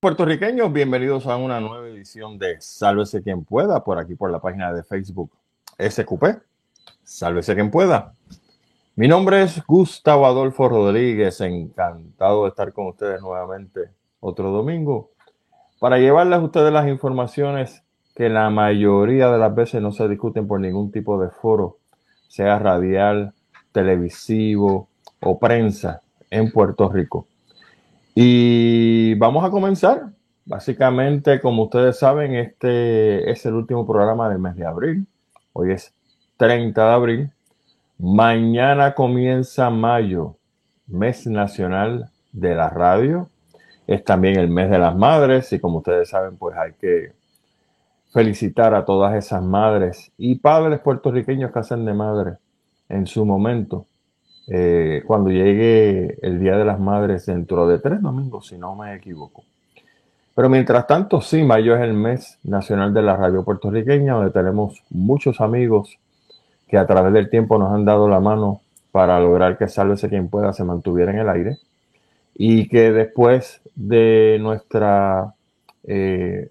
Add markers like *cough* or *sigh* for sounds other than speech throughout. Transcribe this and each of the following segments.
Puertorriqueños, bienvenidos a una nueva edición de Sálvese quien pueda, por aquí por la página de Facebook SQP. Sálvese quien pueda. Mi nombre es Gustavo Adolfo Rodríguez, encantado de estar con ustedes nuevamente otro domingo para llevarles a ustedes las informaciones que la mayoría de las veces no se discuten por ningún tipo de foro, sea radial, televisivo o prensa en Puerto Rico. Y vamos a comenzar. Básicamente, como ustedes saben, este es el último programa del mes de abril. Hoy es 30 de abril. Mañana comienza mayo, mes nacional de la radio. Es también el mes de las madres y como ustedes saben, pues hay que felicitar a todas esas madres y padres puertorriqueños que hacen de madre en su momento eh, cuando llegue el Día de las Madres dentro de tres domingos, si no me equivoco. Pero mientras tanto, sí, mayo es el mes nacional de la radio puertorriqueña, donde tenemos muchos amigos que a través del tiempo nos han dado la mano para lograr que Sálvese quien pueda se mantuviera en el aire y que después de nuestra eh,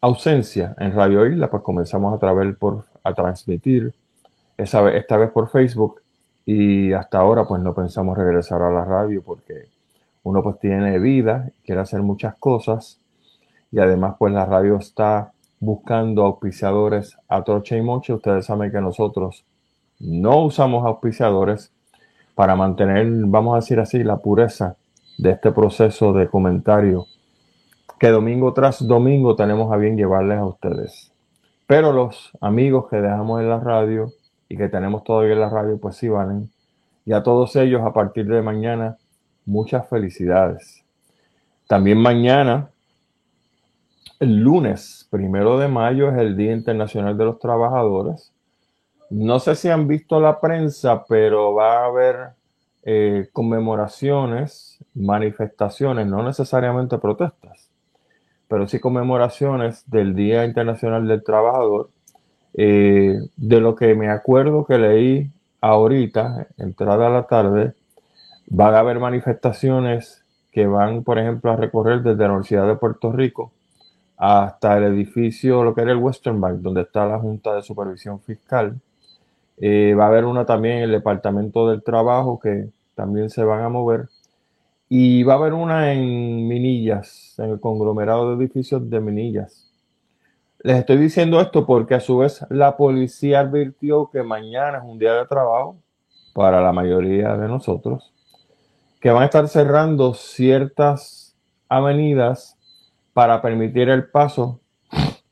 ausencia en Radio Isla, pues comenzamos a, través por, a transmitir esa, esta vez por Facebook y hasta ahora pues no pensamos regresar a la radio porque uno pues tiene vida, quiere hacer muchas cosas y además pues la radio está buscando auspiciadores a troche y moche. Ustedes saben que nosotros no usamos auspiciadores para mantener, vamos a decir así, la pureza de este proceso de comentario que domingo tras domingo tenemos a bien llevarles a ustedes. Pero los amigos que dejamos en la radio y que tenemos todavía en la radio, pues sí valen. Y a todos ellos, a partir de mañana, muchas felicidades. También mañana, el lunes, primero de mayo, es el Día Internacional de los Trabajadores. No sé si han visto la prensa, pero va a haber eh, conmemoraciones, manifestaciones, no necesariamente protestas, pero sí conmemoraciones del Día Internacional del Trabajador eh, de lo que me acuerdo que leí ahorita, entrada a la tarde, van a haber manifestaciones que van, por ejemplo, a recorrer desde la Universidad de Puerto Rico hasta el edificio, lo que era el Western Bank, donde está la Junta de Supervisión Fiscal. Eh, va a haber una también en el Departamento del Trabajo que también se van a mover. Y va a haber una en Minillas, en el conglomerado de edificios de Minillas. Les estoy diciendo esto porque a su vez la policía advirtió que mañana es un día de trabajo para la mayoría de nosotros, que van a estar cerrando ciertas avenidas para permitir el paso,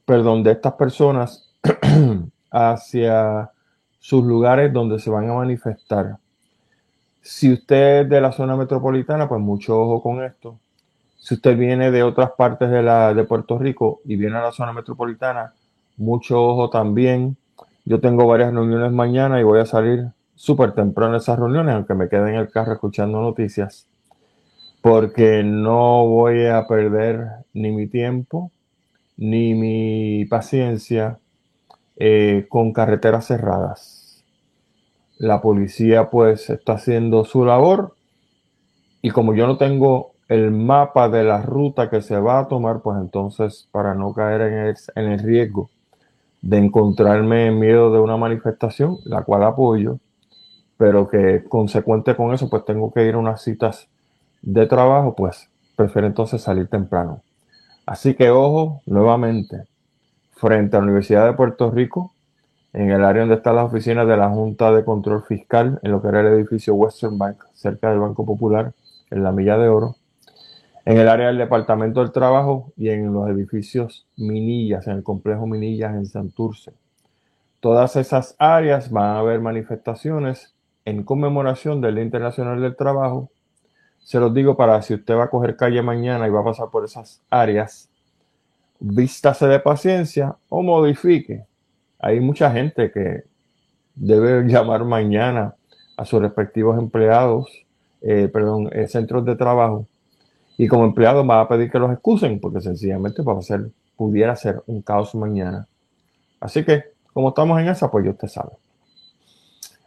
perdón, de estas personas *clears throat* hacia sus lugares donde se van a manifestar. Si usted es de la zona metropolitana, pues mucho ojo con esto si usted viene de otras partes de, la, de Puerto Rico y viene a la zona metropolitana, mucho ojo también. Yo tengo varias reuniones mañana y voy a salir súper temprano a esas reuniones, aunque me quede en el carro escuchando noticias, porque no voy a perder ni mi tiempo ni mi paciencia eh, con carreteras cerradas. La policía pues está haciendo su labor y como yo no tengo el mapa de la ruta que se va a tomar, pues entonces para no caer en el, en el riesgo de encontrarme en miedo de una manifestación, la cual apoyo, pero que consecuente con eso, pues tengo que ir a unas citas de trabajo, pues prefiero entonces salir temprano. Así que ojo, nuevamente, frente a la Universidad de Puerto Rico, en el área donde están las oficinas de la Junta de Control Fiscal, en lo que era el edificio Western Bank, cerca del Banco Popular, en la Milla de Oro, en el área del Departamento del Trabajo y en los edificios Minillas, en el complejo Minillas en Santurce. Todas esas áreas van a haber manifestaciones en conmemoración del Día Internacional del Trabajo. Se los digo para si usted va a coger calle mañana y va a pasar por esas áreas, vístase de paciencia o modifique. Hay mucha gente que debe llamar mañana a sus respectivos empleados, eh, perdón, eh, centros de trabajo y como empleado va a pedir que los excusen porque sencillamente va a ser, pudiera ser un caos mañana. Así que como estamos en esa, pues yo te sabe.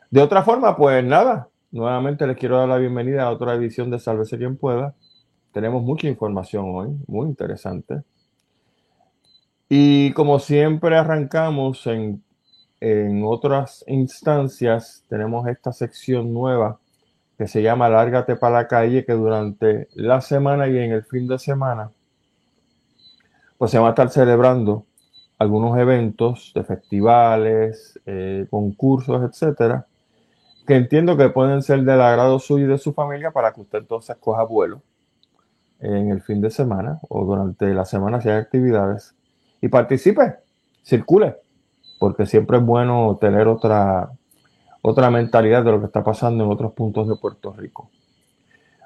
De otra forma, pues nada, nuevamente les quiero dar la bienvenida a otra edición de Sálvese quien pueda. Tenemos mucha información hoy, muy interesante. Y como siempre arrancamos en, en otras instancias, tenemos esta sección nueva que se llama Lárgate para la calle, que durante la semana y en el fin de semana, pues se va a estar celebrando algunos eventos de festivales, eh, concursos, etcétera, que entiendo que pueden ser del agrado suyo y de su familia para que usted entonces coja vuelo en el fin de semana o durante la semana si hay actividades y participe, circule, porque siempre es bueno tener otra, otra mentalidad de lo que está pasando en otros puntos de Puerto Rico.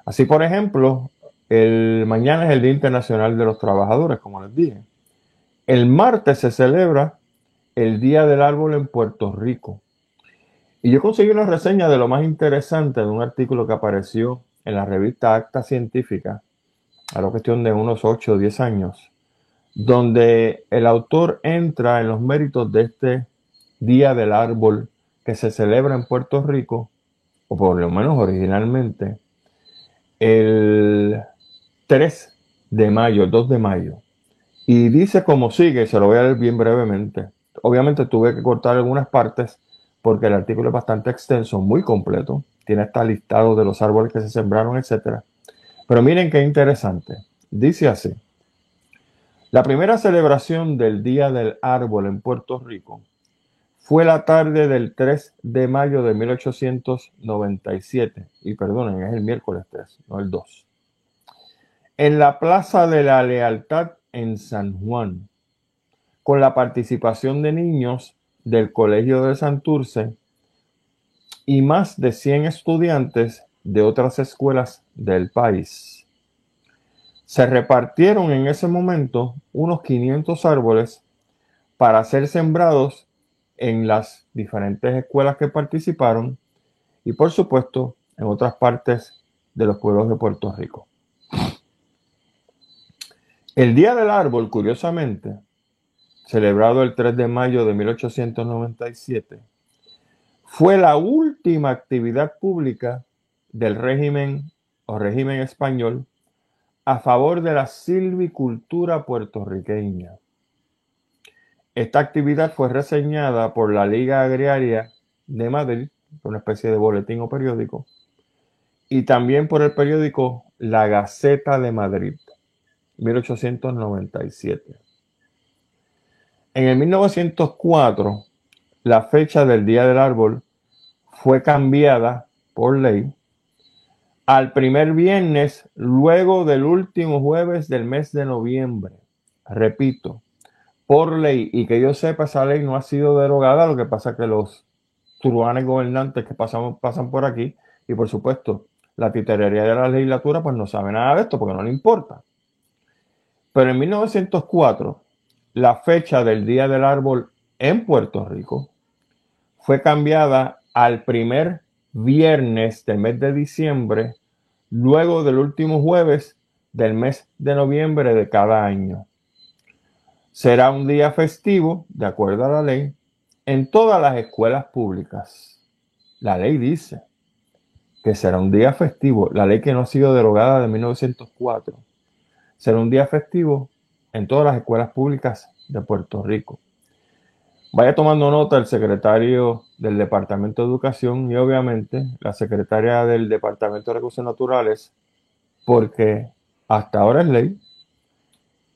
Así, por ejemplo, el mañana es el Día Internacional de los Trabajadores, como les dije. El martes se celebra el Día del Árbol en Puerto Rico. Y yo conseguí una reseña de lo más interesante de un artículo que apareció en la revista Acta Científica, a la cuestión de unos 8 o 10 años, donde el autor entra en los méritos de este Día del Árbol que se celebra en Puerto Rico, o por lo menos originalmente, el 3 de mayo, 2 de mayo. Y dice como sigue, se lo voy a leer bien brevemente. Obviamente tuve que cortar algunas partes porque el artículo es bastante extenso, muy completo. Tiene hasta listado de los árboles que se sembraron, etc. Pero miren qué interesante. Dice así. La primera celebración del Día del Árbol en Puerto Rico fue la tarde del 3 de mayo de 1897. Y perdonen, es el miércoles 3, no el 2. En la Plaza de la Lealtad en San Juan, con la participación de niños del Colegio de Santurce y más de 100 estudiantes de otras escuelas del país. Se repartieron en ese momento unos 500 árboles para ser sembrados en las diferentes escuelas que participaron y por supuesto en otras partes de los pueblos de Puerto Rico. El Día del Árbol, curiosamente, celebrado el 3 de mayo de 1897, fue la última actividad pública del régimen o régimen español a favor de la silvicultura puertorriqueña. Esta actividad fue reseñada por la Liga Agraria de Madrid, una especie de boletín o periódico, y también por el periódico La Gaceta de Madrid, 1897. En el 1904, la fecha del Día del Árbol fue cambiada por ley al primer viernes luego del último jueves del mes de noviembre. Repito, por ley, y que yo sepa, esa ley no ha sido derogada, lo que pasa que los turbanes gobernantes que pasan, pasan por aquí, y por supuesto, la titerería de la legislatura, pues no sabe nada de esto porque no le importa. Pero en 1904, la fecha del Día del Árbol en Puerto Rico fue cambiada al primer viernes del mes de diciembre, luego del último jueves del mes de noviembre de cada año. Será un día festivo, de acuerdo a la ley, en todas las escuelas públicas. La ley dice que será un día festivo, la ley que no ha sido derogada de 1904, será un día festivo en todas las escuelas públicas de Puerto Rico. Vaya tomando nota el secretario del Departamento de Educación y obviamente la secretaria del Departamento de Recursos Naturales, porque hasta ahora es ley.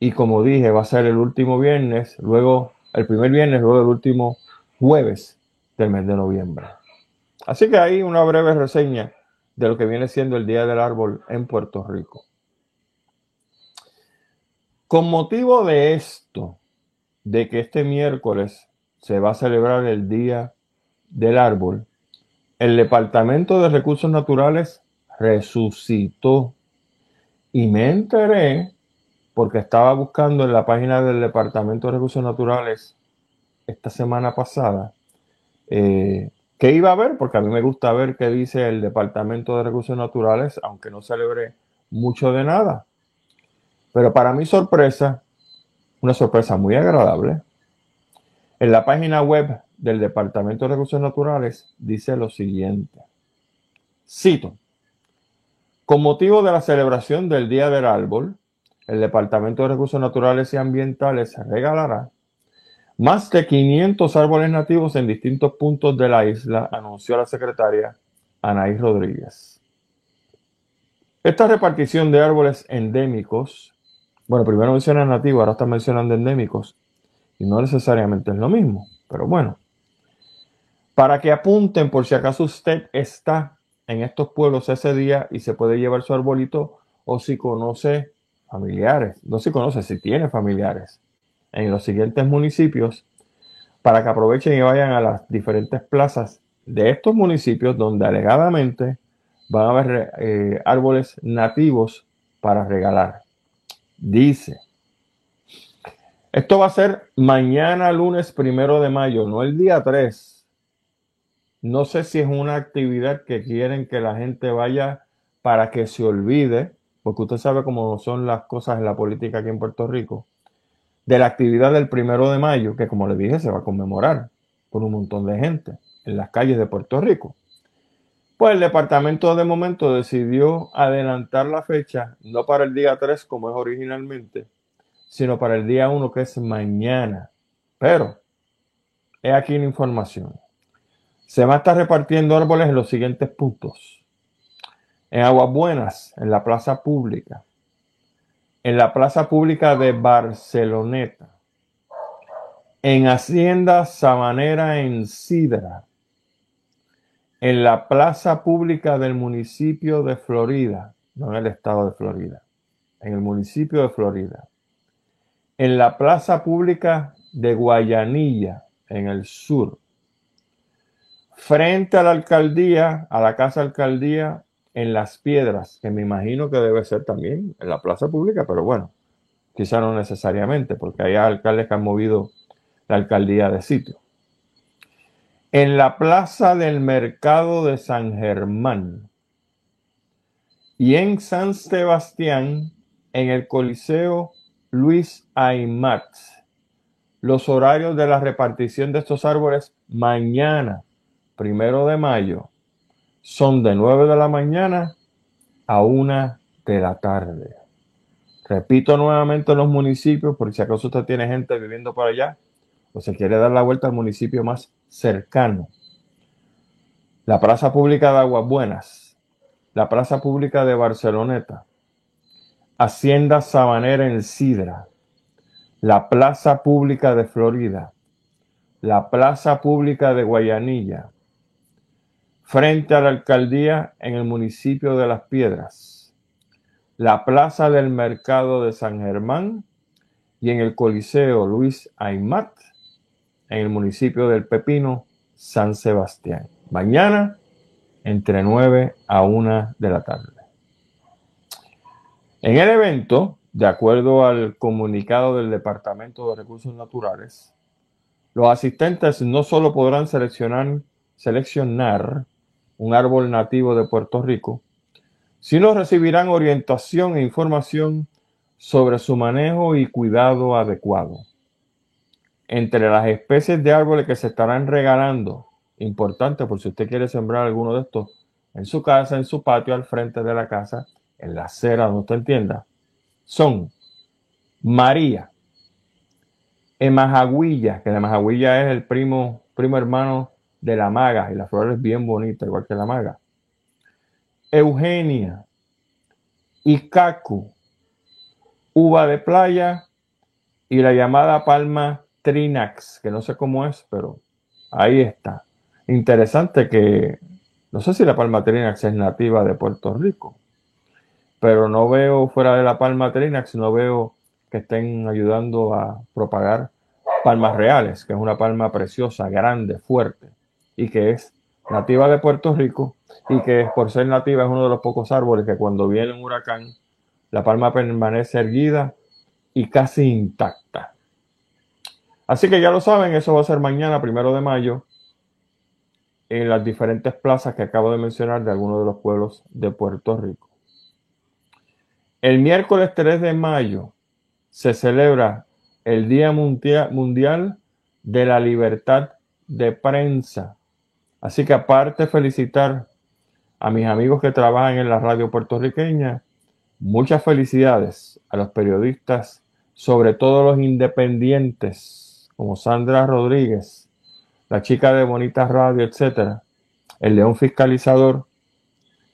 Y como dije, va a ser el último viernes, luego el primer viernes, luego el último jueves del mes de noviembre. Así que hay una breve reseña de lo que viene siendo el Día del Árbol en Puerto Rico. Con motivo de esto, de que este miércoles se va a celebrar el Día del Árbol, el Departamento de Recursos Naturales resucitó y me enteré porque estaba buscando en la página del Departamento de Recursos Naturales esta semana pasada eh, qué iba a ver, porque a mí me gusta ver qué dice el Departamento de Recursos Naturales, aunque no celebre mucho de nada. Pero para mi sorpresa, una sorpresa muy agradable, en la página web del Departamento de Recursos Naturales dice lo siguiente. Cito. Con motivo de la celebración del Día del Árbol, el Departamento de Recursos Naturales y Ambientales regalará más de 500 árboles nativos en distintos puntos de la isla, anunció la secretaria Anaí Rodríguez. Esta repartición de árboles endémicos, bueno, primero mencionan nativos, ahora están mencionando endémicos, y no necesariamente es lo mismo, pero bueno. Para que apunten por si acaso usted está en estos pueblos ese día y se puede llevar su arbolito o si conoce familiares, no si conoce, si tiene familiares en los siguientes municipios para que aprovechen y vayan a las diferentes plazas de estos municipios donde alegadamente van a haber eh, árboles nativos para regalar. Dice, esto va a ser mañana lunes primero de mayo, no el día 3. No sé si es una actividad que quieren que la gente vaya para que se olvide, porque usted sabe cómo son las cosas en la política aquí en Puerto Rico de la actividad del primero de mayo, que como le dije se va a conmemorar por un montón de gente en las calles de Puerto Rico. Pues el departamento de momento decidió adelantar la fecha, no para el día 3 como es originalmente, sino para el día 1 que es mañana. Pero, he aquí la información. Se va a estar repartiendo árboles en los siguientes puntos. En Aguas Buenas, en la plaza pública en la plaza pública de Barceloneta, en Hacienda Sabanera en Sidra, en la plaza pública del municipio de Florida, no en el estado de Florida, en el municipio de Florida, en la plaza pública de Guayanilla, en el sur, frente a la alcaldía, a la casa alcaldía en Las Piedras, que me imagino que debe ser también en la plaza pública, pero bueno, quizá no necesariamente, porque hay alcaldes que han movido la alcaldía de sitio. En la plaza del mercado de San Germán y en San Sebastián, en el Coliseo Luis Aymat. Los horarios de la repartición de estos árboles mañana, primero de mayo, son de 9 de la mañana a 1 de la tarde. Repito nuevamente los municipios, por si acaso usted tiene gente viviendo por allá o se quiere dar la vuelta al municipio más cercano. La Plaza Pública de Aguas Buenas, la Plaza Pública de Barceloneta, Hacienda Sabanera en Sidra, la Plaza Pública de Florida, la Plaza Pública de Guayanilla, frente a la alcaldía en el municipio de Las Piedras, la plaza del mercado de San Germán y en el Coliseo Luis Aymat en el municipio del Pepino, San Sebastián. Mañana entre 9 a 1 de la tarde. En el evento, de acuerdo al comunicado del Departamento de Recursos Naturales, los asistentes no solo podrán seleccionar, seleccionar un árbol nativo de Puerto Rico, sino recibirán orientación e información sobre su manejo y cuidado adecuado. Entre las especies de árboles que se estarán regalando, importante por si usted quiere sembrar alguno de estos en su casa, en su patio, al frente de la casa, en la acera donde usted entienda, son María, Emajagüilla, que la Emajagüilla es el primo, primo hermano de la maga, y la flor es bien bonita, igual que la maga. Eugenia, Ikaku, uva de playa y la llamada palma Trinax, que no sé cómo es, pero ahí está. Interesante que, no sé si la palma Trinax es nativa de Puerto Rico, pero no veo fuera de la palma Trinax, no veo que estén ayudando a propagar palmas reales, que es una palma preciosa, grande, fuerte y que es nativa de Puerto Rico y que por ser nativa es uno de los pocos árboles que cuando viene un huracán la palma permanece erguida y casi intacta. Así que ya lo saben, eso va a ser mañana, primero de mayo, en las diferentes plazas que acabo de mencionar de algunos de los pueblos de Puerto Rico. El miércoles 3 de mayo se celebra el Día Mundial de la Libertad de prensa. Así que aparte felicitar a mis amigos que trabajan en la radio puertorriqueña, muchas felicidades a los periodistas, sobre todo los independientes, como Sandra Rodríguez, la chica de Bonita Radio, etcétera, el León Fiscalizador,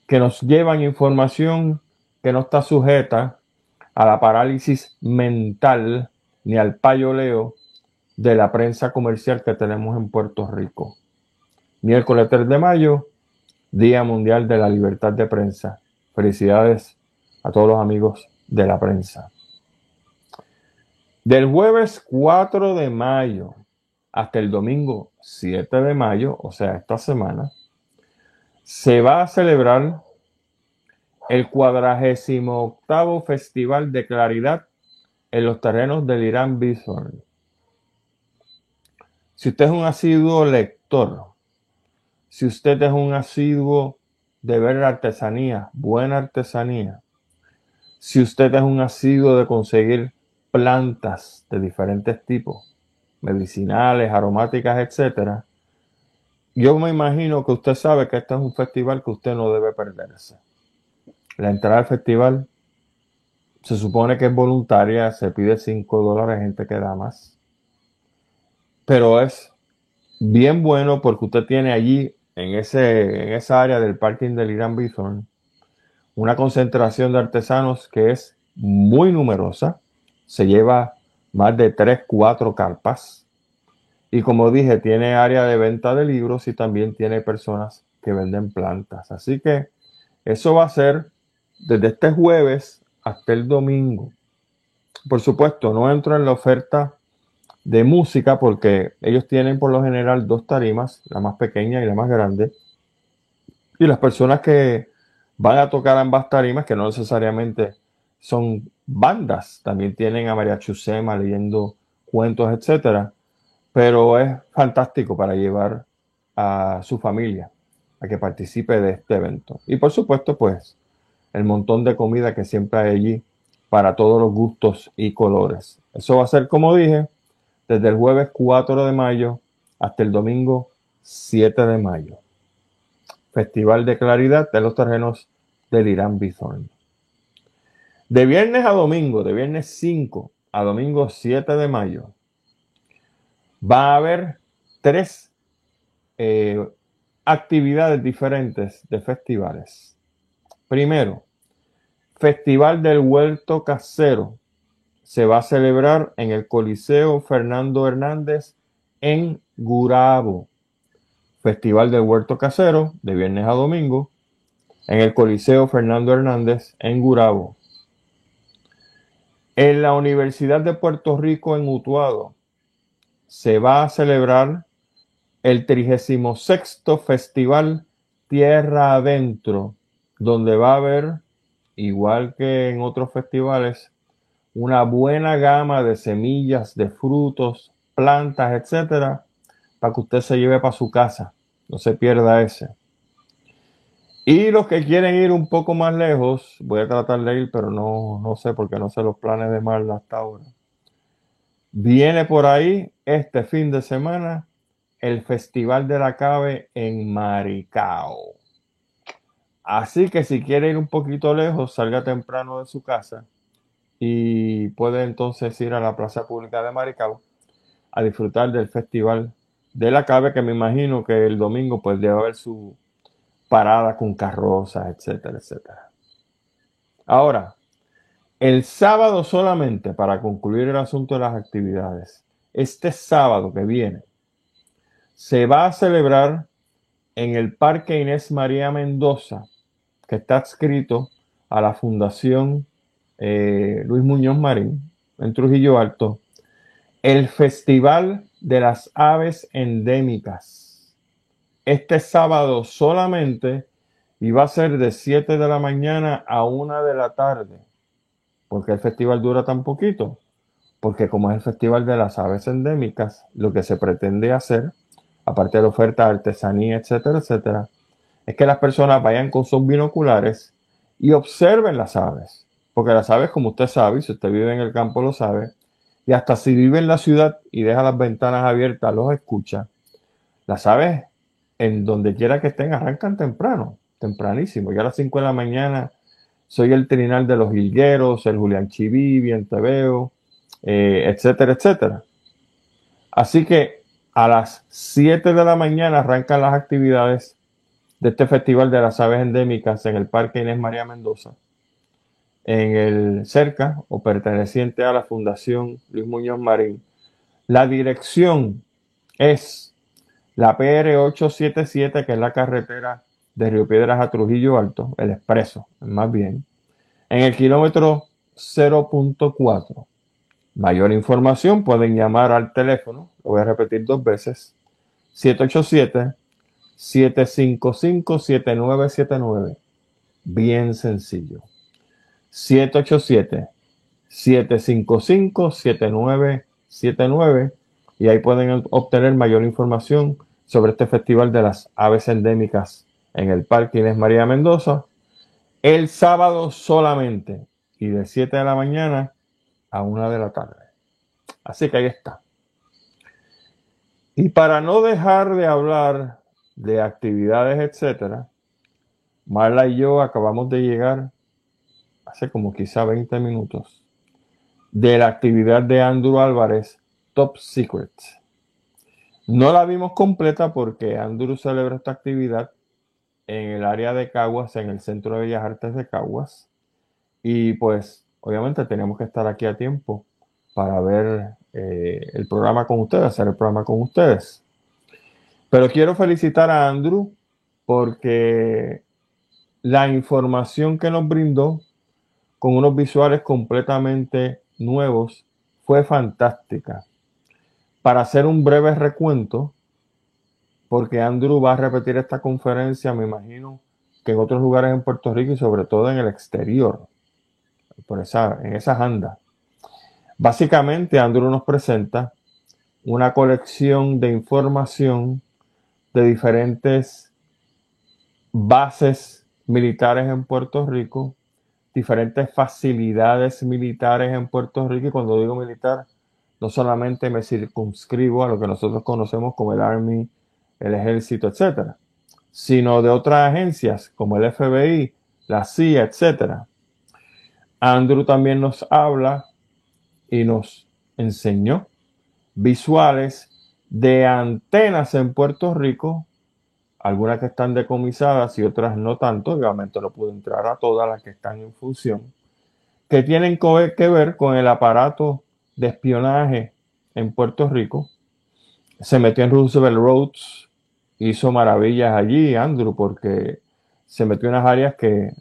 que nos llevan información que no está sujeta a la parálisis mental ni al payoleo de la prensa comercial que tenemos en Puerto Rico. Miércoles 3 de mayo, Día Mundial de la Libertad de Prensa. Felicidades a todos los amigos de la prensa. Del jueves 4 de mayo hasta el domingo 7 de mayo, o sea, esta semana, se va a celebrar el cuadragésimo octavo Festival de Claridad en los terrenos del Irán Bison. Si usted es un asiduo lector, si usted es un asiduo de ver artesanía, buena artesanía, si usted es un asiduo de conseguir plantas de diferentes tipos, medicinales, aromáticas, etcétera, yo me imagino que usted sabe que este es un festival que usted no debe perderse. La entrada al festival se supone que es voluntaria, se pide 5 dólares, gente que da más. Pero es bien bueno porque usted tiene allí, en, ese, en esa área del parking del Irán Bithorn, una concentración de artesanos que es muy numerosa. Se lleva más de 3, 4 carpas. Y como dije, tiene área de venta de libros y también tiene personas que venden plantas. Así que eso va a ser desde este jueves hasta el domingo. Por supuesto, no entro en la oferta de música porque ellos tienen por lo general dos tarimas, la más pequeña y la más grande. Y las personas que van a tocar ambas tarimas, que no necesariamente son bandas, también tienen a María Chusema leyendo cuentos, etcétera. Pero es fantástico para llevar a su familia a que participe de este evento. Y por supuesto, pues el montón de comida que siempre hay allí para todos los gustos y colores. Eso va a ser, como dije, desde el jueves 4 de mayo hasta el domingo 7 de mayo. Festival de Claridad de los terrenos del Irán Bithorn. De viernes a domingo, de viernes 5 a domingo 7 de mayo, va a haber tres eh, actividades diferentes de festivales. Primero, Festival del Huerto Casero se va a celebrar en el Coliseo Fernando Hernández en Gurabo. Festival del Huerto Casero de viernes a domingo en el Coliseo Fernando Hernández en Gurabo. En la Universidad de Puerto Rico en Utuado se va a celebrar el 36 Festival Tierra Adentro, donde va a haber igual que en otros festivales, una buena gama de semillas, de frutos, plantas, etcétera, para que usted se lleve para su casa. No se pierda ese. Y los que quieren ir un poco más lejos, voy a tratar de ir, pero no, no sé porque no sé los planes de Marla hasta ahora. Viene por ahí este fin de semana el Festival de la Cabe en Maricao. Así que si quiere ir un poquito lejos, salga temprano de su casa y puede entonces ir a la Plaza Pública de Maricao a disfrutar del Festival de la Cabe, que me imagino que el domingo pues debe haber su parada con carrozas, etcétera, etcétera. Ahora, el sábado solamente, para concluir el asunto de las actividades, este sábado que viene, se va a celebrar en el Parque Inés María Mendoza que está adscrito a la Fundación eh, Luis Muñoz Marín en Trujillo Alto, el Festival de las Aves Endémicas. Este sábado solamente y va a ser de 7 de la mañana a 1 de la tarde. porque el festival dura tan poquito? Porque como es el Festival de las Aves Endémicas, lo que se pretende hacer, aparte de la oferta de artesanía, etcétera, etcétera, es que las personas vayan con sus binoculares y observen las aves. Porque las aves, como usted sabe, si usted vive en el campo lo sabe, y hasta si vive en la ciudad y deja las ventanas abiertas, los escucha, Las aves, en donde quiera que estén, arrancan temprano, tempranísimo. Yo a las 5 de la mañana soy el trinal de los Hilgueros, el Julián Chiví, Bien Veo, eh, etcétera, etcétera. Así que a las 7 de la mañana arrancan las actividades de este Festival de las Aves Endémicas en el Parque Inés María Mendoza, en el cerca o perteneciente a la Fundación Luis Muñoz Marín. La dirección es la PR 877, que es la carretera de Río Piedras a Trujillo Alto, el expreso, más bien, en el kilómetro 0.4. Mayor información pueden llamar al teléfono, lo voy a repetir dos veces, 787-755-7979. Bien sencillo. 787-755-7979 y ahí pueden obtener mayor información sobre este festival de las aves endémicas en el Parque Inés María Mendoza el sábado solamente y de 7 de la mañana a 1 de la tarde. Así que ahí está. Y para no dejar de hablar de actividades, etcétera, Marla y yo acabamos de llegar hace como quizá 20 minutos de la actividad de Andrew Álvarez, Top Secret. No la vimos completa porque Andrew celebra esta actividad en el área de Caguas, en el Centro de Bellas Artes de Caguas. Y pues obviamente tenemos que estar aquí a tiempo para ver eh, el programa con ustedes, hacer el programa con ustedes. Pero quiero felicitar a Andrew porque la información que nos brindó con unos visuales completamente nuevos fue fantástica. Para hacer un breve recuento, porque Andrew va a repetir esta conferencia, me imagino, que en otros lugares en Puerto Rico y sobre todo en el exterior, por esa, en esas andas. Básicamente, Andrew nos presenta una colección de información de diferentes bases militares en Puerto Rico, diferentes facilidades militares en Puerto Rico, y cuando digo militar, no solamente me circunscribo a lo que nosotros conocemos como el Army, el ejército, etcétera, sino de otras agencias como el FBI, la CIA, etcétera. Andrew también nos habla y nos enseñó visuales de antenas en Puerto Rico, algunas que están decomisadas y otras no tanto, obviamente no pude entrar a todas las que están en función, que tienen que ver con el aparato de espionaje en Puerto Rico. Se metió en Roosevelt Roads, hizo maravillas allí, Andrew, porque se metió en unas áreas que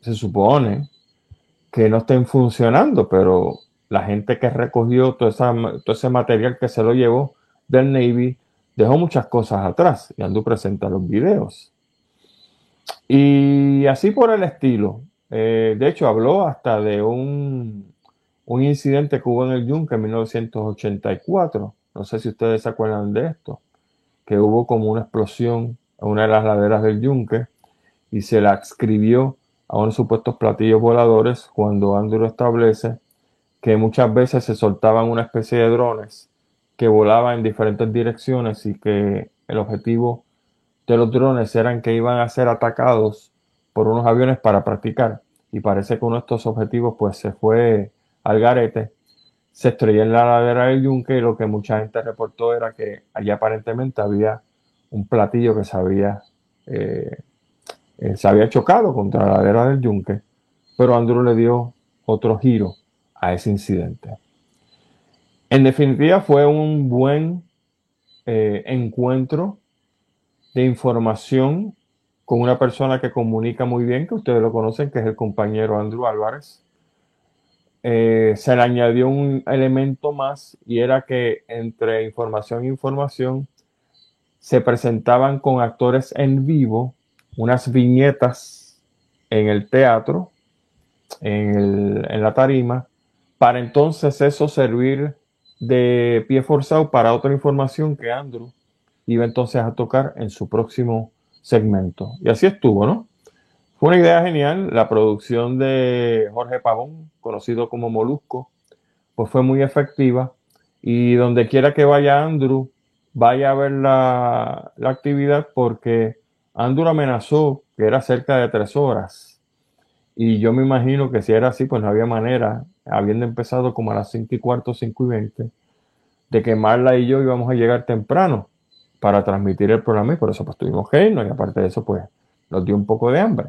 se supone que no estén funcionando, pero la gente que recogió todo ese material que se lo llevó del Navy dejó muchas cosas atrás y Andrew presenta los videos. Y así por el estilo. Eh, de hecho, habló hasta de un, un incidente que hubo en el Yunque en 1984. No sé si ustedes se acuerdan de esto que hubo como una explosión en una de las laderas del yunque y se la adscribió a unos supuestos platillos voladores cuando Andrew establece que muchas veces se soltaban una especie de drones que volaban en diferentes direcciones y que el objetivo de los drones eran que iban a ser atacados por unos aviones para practicar y parece que uno de estos objetivos pues se fue al garete se estrelló en la ladera del yunque y lo que mucha gente reportó era que allí aparentemente había un platillo que se había, eh, eh, se había chocado contra la ladera del yunque, pero Andrew le dio otro giro a ese incidente. En definitiva, fue un buen eh, encuentro de información con una persona que comunica muy bien, que ustedes lo conocen, que es el compañero Andrew Álvarez. Eh, se le añadió un elemento más y era que entre información e información se presentaban con actores en vivo unas viñetas en el teatro, en, en la tarima, para entonces eso servir de pie forzado para otra información que Andrew iba entonces a tocar en su próximo segmento. Y así estuvo, ¿no? Fue una idea genial. La producción de Jorge Pavón, conocido como Molusco, pues fue muy efectiva. Y donde quiera que vaya Andrew, vaya a ver la, la actividad porque Andrew amenazó que era cerca de tres horas. Y yo me imagino que si era así, pues no había manera, habiendo empezado como a las 5 y cuarto, 5 y 20, de que Marla y yo íbamos a llegar temprano para transmitir el programa y por eso pues tuvimos que irnos y aparte de eso pues nos dio un poco de hambre.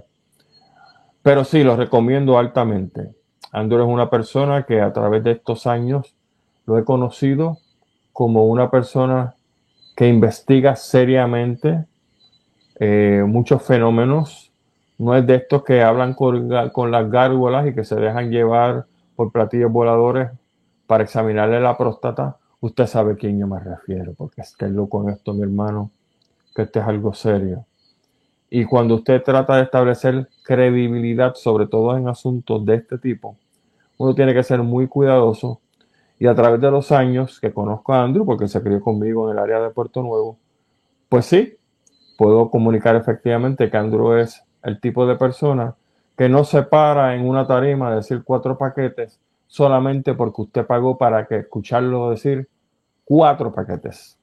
Pero sí, lo recomiendo altamente. Andrew es una persona que a través de estos años lo he conocido como una persona que investiga seriamente eh, muchos fenómenos. No es de estos que hablan con, las gárgolas y que se dejan llevar por platillos voladores para examinarle la próstata. Usted sabe a quién yo me refiero, porque es que loco con esto, mi hermano, que este es algo serio. Y cuando usted trata de establecer credibilidad, sobre todo en asuntos de este tipo, uno tiene que ser muy cuidadoso. Y a través de los años que conozco a Andrew, porque se crió conmigo en el área de Puerto Nuevo, pues sí, puedo comunicar efectivamente que Andrew es el tipo de persona que no se para en una tarima decir cuatro paquetes solamente porque usted pagó para que escucharlo decir cuatro paquetes.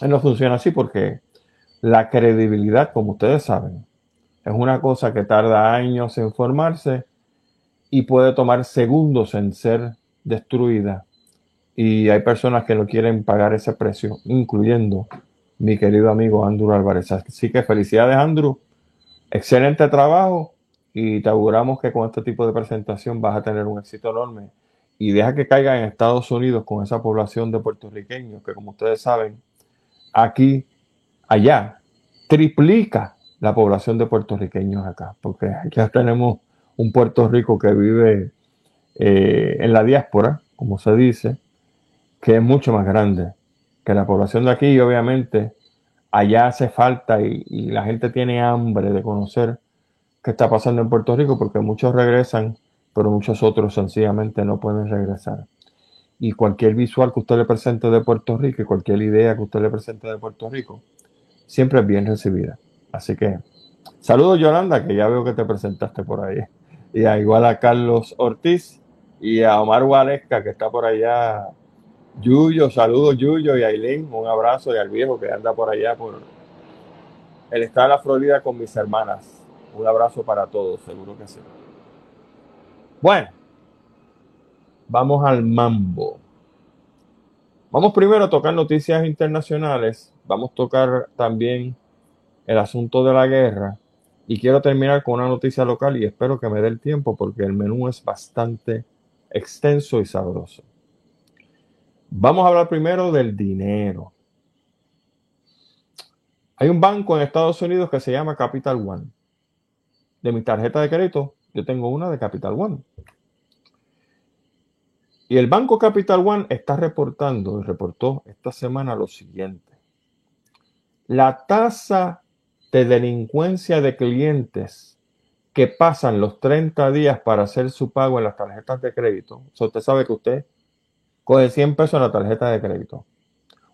No funciona así porque la credibilidad, como ustedes saben, es una cosa que tarda años en formarse y puede tomar segundos en ser destruida. Y hay personas que no quieren pagar ese precio, incluyendo mi querido amigo Andrew Álvarez. Así que felicidades, Andrew. Excelente trabajo y te auguramos que con este tipo de presentación vas a tener un éxito enorme. Y deja que caiga en Estados Unidos con esa población de puertorriqueños que, como ustedes saben, aquí, allá, triplica la población de puertorriqueños acá, porque ya tenemos un Puerto Rico que vive eh, en la diáspora, como se dice, que es mucho más grande que la población de aquí, obviamente, allá hace falta y, la gente tiene hambre de conocer qué está pasando en Puerto Rico, porque muchos regresan, pero muchos otros sencillamente no pueden regresar. Y cualquier visual que usted le presente de Puerto Rico y cualquier idea que usted le presente de Puerto Rico, siempre es bien recibida. Así que, saludos Yolanda, que ya veo que te presentaste por ahí. Y a, igual a Carlos Ortiz y a Omar Gualesca, que está por allá Yuyo, saludos Yuyo y Aileen, un abrazo y al viejo que anda por allá por el estado de la Florida con mis hermanas. Un abrazo para todos, seguro que sí. Bueno, vamos al mambo. Vamos primero a tocar noticias internacionales, vamos a tocar también el asunto de la guerra y quiero terminar con una noticia local y espero que me dé el tiempo porque el menú es bastante extenso y sabroso. Vamos a hablar primero del dinero. Hay un banco en Estados Unidos que se llama Capital One. De mi tarjeta de crédito, yo tengo una de Capital One. Y el banco Capital One está reportando y reportó esta semana lo siguiente. La tasa de delincuencia de clientes que pasan los 30 días para hacer su pago en las tarjetas de crédito. Usted sabe que usted coge 100 pesos en la tarjeta de crédito.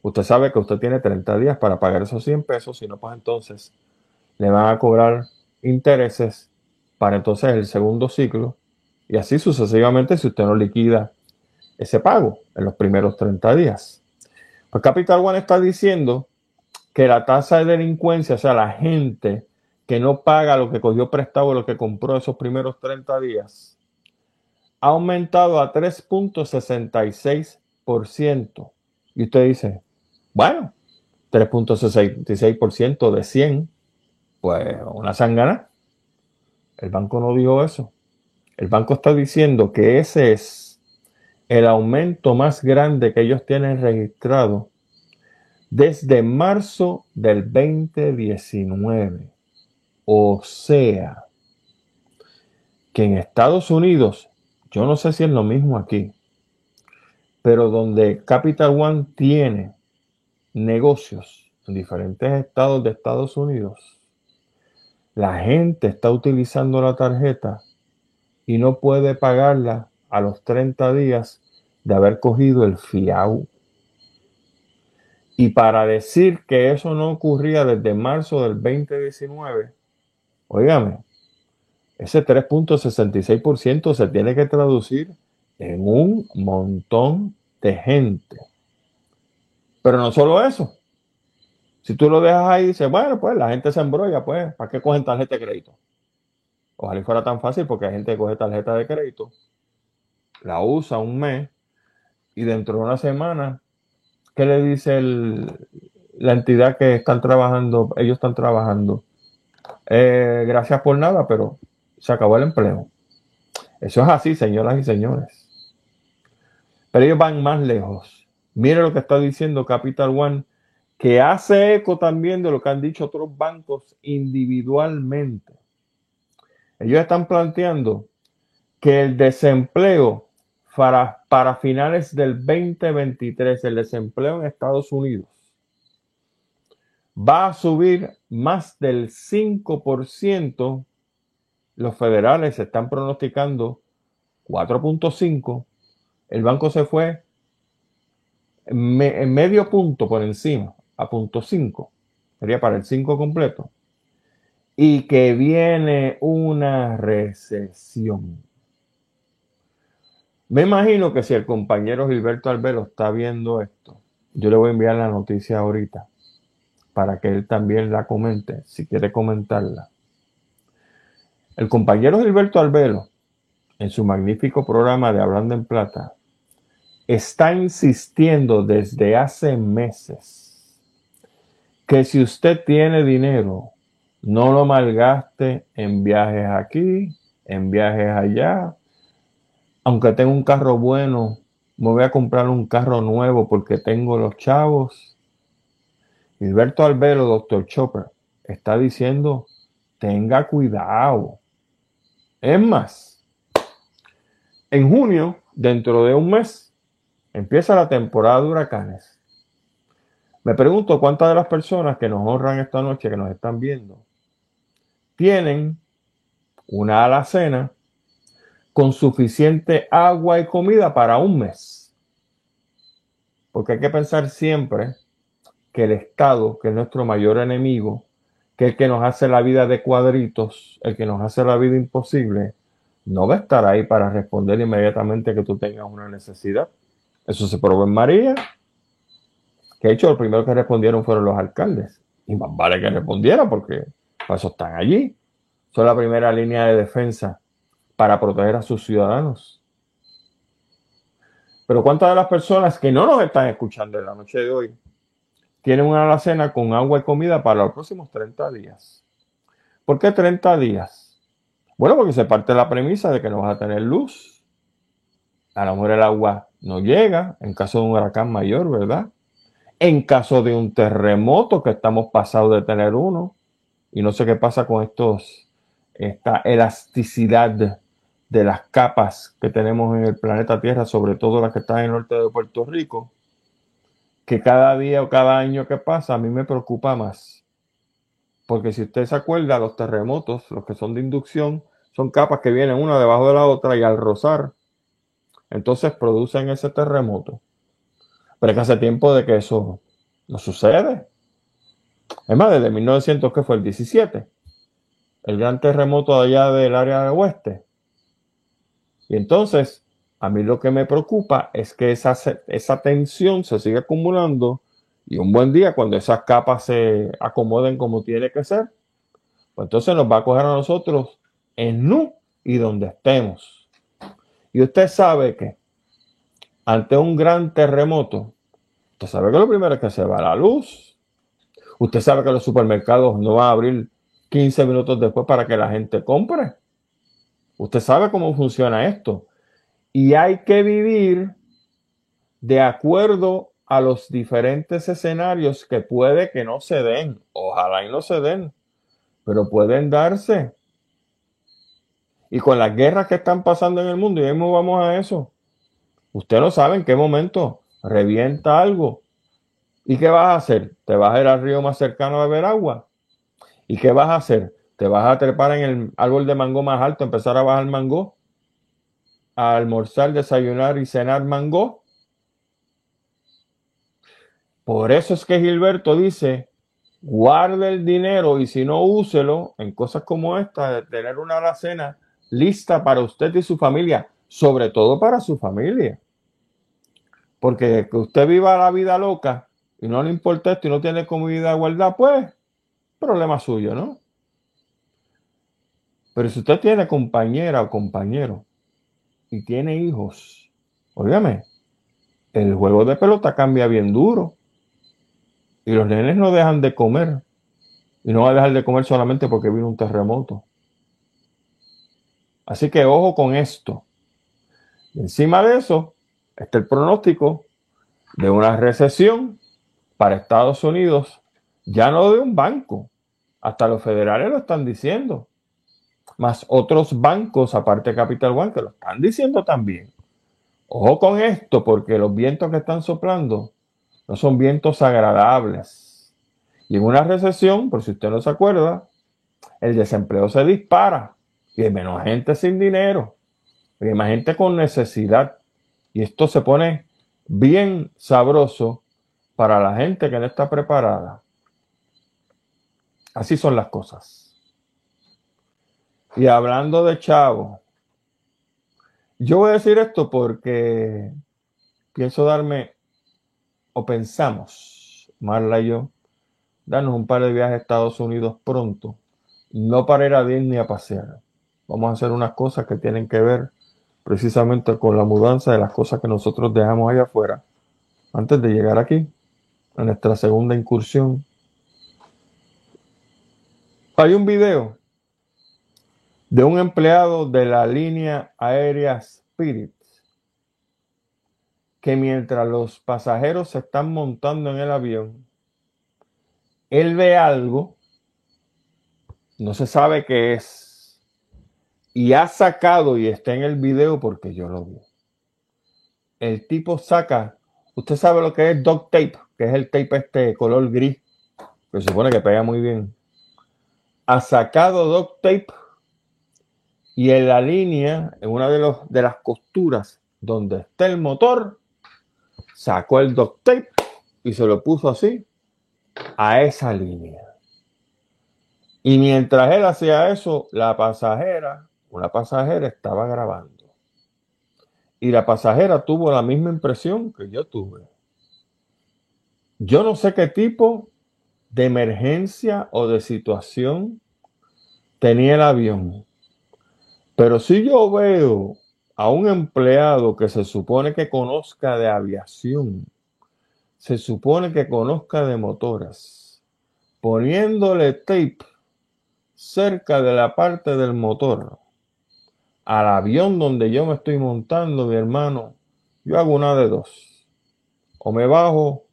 Usted sabe que usted tiene 30 días para pagar esos 100 pesos, si no, pues entonces le van a cobrar intereses para entonces el segundo ciclo y así sucesivamente si usted no liquida ese pago en los primeros 30 días. Pues Capital One está diciendo que la tasa de delincuencia, o sea, la gente que no paga lo que cogió prestado, lo que compró esos primeros 30 días, ha aumentado a 3.66%. Y usted dice, bueno, 3.66% de 100, pues una sangana. El banco no dijo eso. El banco está diciendo que ese es el aumento más grande que ellos tienen registrado desde marzo del 2019. O sea, que en Estados Unidos yo no sé si es lo mismo aquí, pero donde Capital One tiene negocios en diferentes estados de Estados Unidos, la gente está utilizando la tarjeta y no puede pagarla a los 30 días de haber cogido el FIAU. Y para decir que eso no ocurría desde marzo del 2019, óigame, ese 3.66% se tiene que traducir en un montón de gente. Pero no solo eso. Si tú lo dejas ahí, dices, bueno, pues la gente se embrolla, pues, ¿para qué cogen tarjeta de crédito? Ojalá fuera tan fácil porque hay gente que coge tarjeta de crédito, la usa un mes y dentro de una semana, ¿qué le dice la entidad que están trabajando? Ellos están trabajando. Eh, gracias por nada, pero se acabó el empleo. Eso es así, señoras y señores. Pero ellos van más lejos. Mire lo que está diciendo Capital One, que hace eco también de lo que han dicho otros bancos individualmente. Ellos están planteando que el desempleo para, para finales del 2023, el desempleo en Estados Unidos, va a subir más del 5%. Los federales están pronosticando 4.5. El banco se fue en medio punto por encima, a punto 5. Sería para el 5 completo. Y que viene una recesión. Me imagino que si el compañero Gilberto Albelo está viendo esto, yo le voy a enviar la noticia ahorita para que él también la comente, si quiere comentarla. El compañero Gilberto Albelo, en su magnífico programa de Hablando en Plata, está insistiendo desde hace meses que si usted tiene dinero, no lo malgaste en viajes aquí, en viajes allá. Aunque tenga un carro bueno, me voy a comprar un carro nuevo porque tengo los chavos Gilberto Albero, doctor Chopper, está diciendo, tenga cuidado. Es más, en junio, dentro de un mes, empieza la temporada de huracanes. Me pregunto cuántas de las personas que nos honran esta noche, que nos están viendo, tienen una alacena con suficiente agua y comida para un mes. Porque hay que pensar siempre que el Estado, que es nuestro mayor enemigo, que el que nos hace la vida de cuadritos, el que nos hace la vida imposible, no va a estar ahí para responder inmediatamente que tú tengas una necesidad. Eso se probó en María, que de hecho los primeros que respondieron fueron los alcaldes. Y más vale que respondieran porque para eso están allí. Son la primera línea de defensa para proteger a sus ciudadanos. Pero ¿cuántas de las personas que no nos están escuchando en la noche de hoy tienen una alacena con agua y comida para los próximos 30 días. ¿Por qué 30 días? Bueno, porque se parte la premisa de que no vas a tener luz. A lo mejor el agua no llega en caso de un huracán mayor, ¿verdad? En caso de un terremoto, que estamos pasados de tener uno, y no sé qué pasa con estos, esta elasticidad de las capas que tenemos en el planeta Tierra, sobre todo las que están en el norte de Puerto Rico, que cada día o cada año que pasa a mí me preocupa más. Porque si usted se acuerda, los terremotos, los que son de inducción, son capas que vienen una debajo de la otra y al rozar, entonces producen ese terremoto. Pero es que hace tiempo de que eso no sucede. Es más, desde 1900, que fue el 17, el gran terremoto allá del área oeste. Y entonces, a mí lo que me preocupa es que esa, esa tensión se sigue acumulando y un buen día cuando esas capas se acomoden como tiene que ser, pues entonces nos va a coger a nosotros en nu y donde estemos. Y usted sabe que ante un gran terremoto, usted sabe que lo primero es que se va la luz. Usted sabe que los supermercados no van a abrir 15 minutos después para que la gente compre. Usted sabe cómo funciona esto. Y hay que vivir de acuerdo a los diferentes escenarios que puede que no se den. Ojalá y no se den, pero pueden darse. Y con las guerras que están pasando en el mundo, y mismo vamos a eso. Usted no sabe en qué momento revienta algo. ¿Y qué vas a hacer? ¿Te vas a ir al río más cercano a beber agua? ¿Y qué vas a hacer? ¿Te vas a trepar en el árbol de mango más alto, empezar a bajar mango? a almorzar, desayunar y cenar mango. Por eso es que Gilberto dice, guarde el dinero y si no úselo en cosas como esta, de tener una alacena lista para usted y su familia, sobre todo para su familia. Porque que usted viva la vida loca y no le importa esto y no tiene comida guardada, pues problema suyo, ¿no? Pero si usted tiene compañera o compañero y tiene hijos, óigame, el juego de pelota cambia bien duro. Y los nenes no dejan de comer. Y no va a dejar de comer solamente porque vino un terremoto. Así que ojo con esto. Encima de eso está el pronóstico de una recesión para Estados Unidos, ya no de un banco, hasta los federales lo están diciendo, más otros bancos, aparte de Capital One, que lo están diciendo también. Ojo con esto, porque los vientos que están soplando no son vientos agradables. Y en una recesión, por si usted no se acuerda, el desempleo se dispara y hay menos gente sin dinero, y hay gente con necesidad. Y esto se pone bien sabroso para la gente que no está preparada. Así son las cosas. Y hablando de chavo, yo voy a decir esto porque pienso darme, o pensamos, Marla y yo, darnos un par de viajes a Estados Unidos pronto, no para ir a a pasear. Vamos a hacer unas cosas que tienen que ver precisamente con la mudanza de las cosas que nosotros dejamos allá afuera antes de llegar aquí, a nuestra segunda incursión. Hay un video de un empleado de la línea aérea Spirit que mientras los pasajeros se están montando en el avión, él ve algo, no se sabe qué es, y ha sacado, y está en el video porque yo lo vi, el tipo saca, usted sabe lo que es duct tape, que es el tape este color gris, que se supone que pega muy bien. Ha sacado duct tape y en la línea, en una de, los, de las costuras donde está el motor, sacó el duct tape y se lo puso así a esa línea. Y mientras él hacía eso, la pasajera, una pasajera estaba grabando. Y la pasajera tuvo la misma impresión que yo tuve. Yo no sé qué tipo de emergencia o de situación tenía el avión, pero si yo veo a un empleado que se supone que conozca de aviación, se supone que conozca de motoras, poniéndole tape cerca de la parte del motor al avión donde yo me estoy montando, mi hermano, yo hago una de dos. O me bajo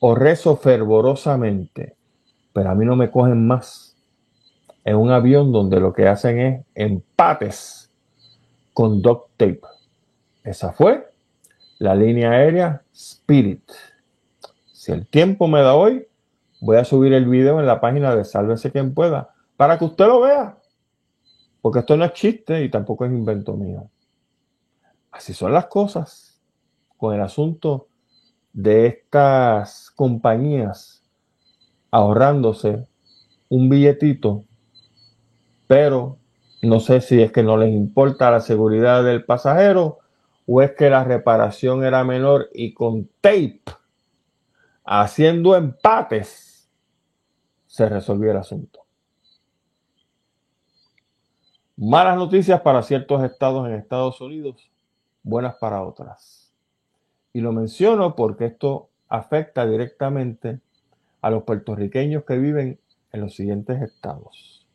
o rezo fervorosamente, pero a mí no me cogen más en un avión donde lo que hacen es empates con duct tape. Esa fue la línea aérea Spirit. Si el tiempo me da hoy, voy a subir el video en la página de Sálvese quien pueda para que usted lo vea. Porque esto no es chiste y tampoco es invento mío. Así son las cosas con el asunto de estas compañías ahorrándose un billetito pero no sé si es que no les importa la seguridad del pasajero o es que la reparación era menor y con tape, haciendo empates, se resolvió el asunto. Malas noticias para ciertos estados en Estados Unidos, buenas para otras. Y lo menciono porque esto afecta directamente a los puertorriqueños que viven en los siguientes estados.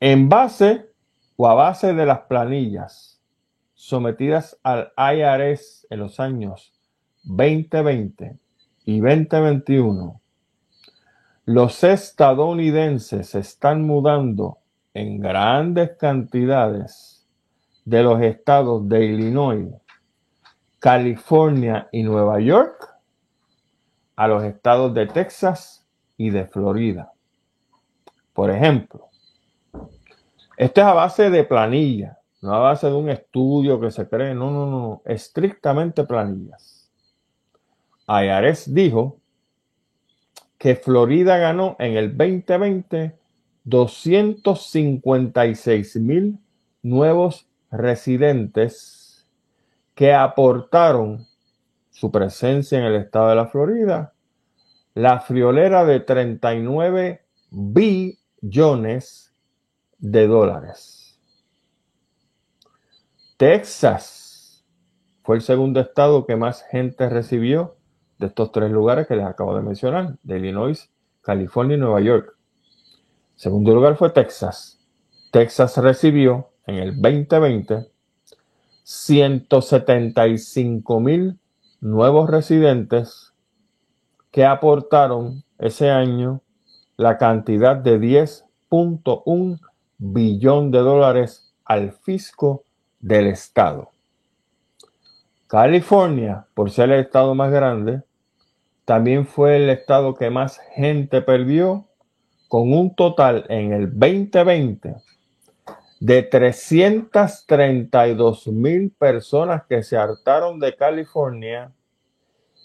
En base o a base de las planillas sometidas al IRS en los años 2020 y 2021, los estadounidenses se están mudando en grandes cantidades de los estados de Illinois, California y Nueva York a los estados de Texas y de Florida. Por ejemplo, esto es a base de planilla, no a base de un estudio que se cree, no, no, no, estrictamente planillas. Ayares dijo que Florida ganó en el 2020 256 mil nuevos residentes que aportaron su presencia en el estado de la Florida, la friolera de 39 billones de dólares. Texas fue el segundo estado que más gente recibió de estos tres lugares que les acabo de mencionar, de Illinois, California y Nueva York. Segundo lugar fue Texas. Texas recibió en el 2020 175 mil nuevos residentes que aportaron ese año la cantidad de 10.1 billón de dólares al fisco del estado. California, por ser el estado más grande, también fue el estado que más gente perdió, con un total en el 2020 de 332 mil personas que se hartaron de California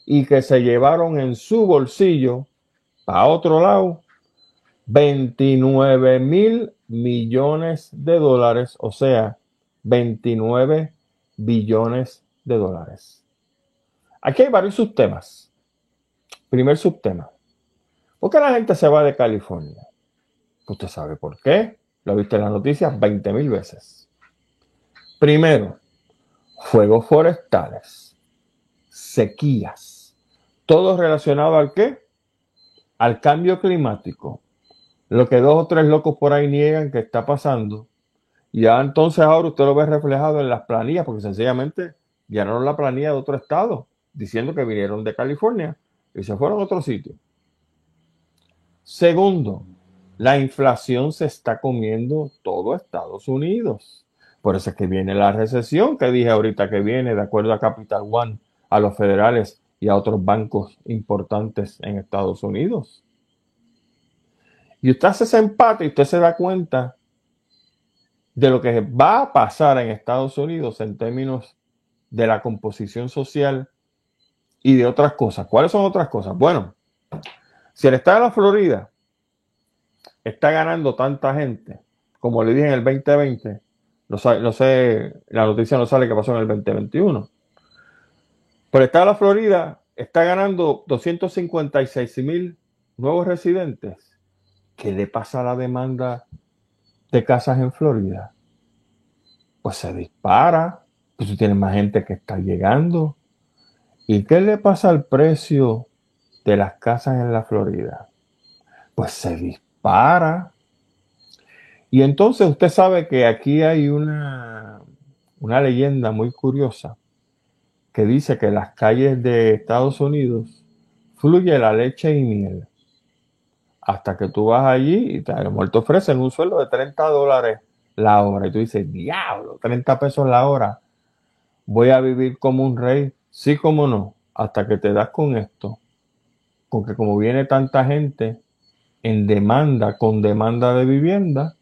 y que se llevaron en su bolsillo, para otro lado, 29 mil millones de dólares, o sea, 29 billones de dólares. Aquí hay varios subtemas. Primer subtema. ¿Por qué la gente se va de California? Usted sabe por qué. Lo viste en las noticias 20 mil veces. Primero, fuegos forestales, sequías, todo relacionado al qué? Al cambio climático. Lo que dos o tres locos por ahí niegan que está pasando. Y ya entonces ahora usted lo ve reflejado en las planillas, porque sencillamente llenaron la planilla de otro estado, diciendo que vinieron de California y se fueron a otro sitio. Segundo, la inflación se está comiendo todo Estados Unidos. Por eso es que viene la recesión que dije ahorita que viene, de acuerdo a Capital One, a los federales y a otros bancos importantes en Estados Unidos. Y usted hace ese empate y usted se da cuenta de lo que va a pasar en Estados Unidos en términos de la composición social y de otras cosas. ¿Cuáles son otras cosas? Bueno, si el estado de la Florida está ganando tanta gente, como le dije en el 2020, no no sé la noticia no sale que pasó en el 2021, pero el estado de la Florida está ganando 256 mil nuevos residentes. ¿Qué le pasa a la demanda de casas en Florida? Pues se dispara, pues tiene más gente que está llegando. ¿Y qué le pasa al precio de las casas en la Florida? Pues se dispara para. Y entonces usted sabe que aquí hay una, una leyenda muy curiosa que dice que en las calles de Estados Unidos fluye la leche y miel. Hasta que tú vas allí y te, te ofrecen un sueldo de 30 dólares la hora. Y tú dices, diablo, 30 pesos la hora. Voy a vivir como un rey. Sí, como no. Hasta que te das con esto. Porque como viene tanta gente, en demanda con demanda de vivienda,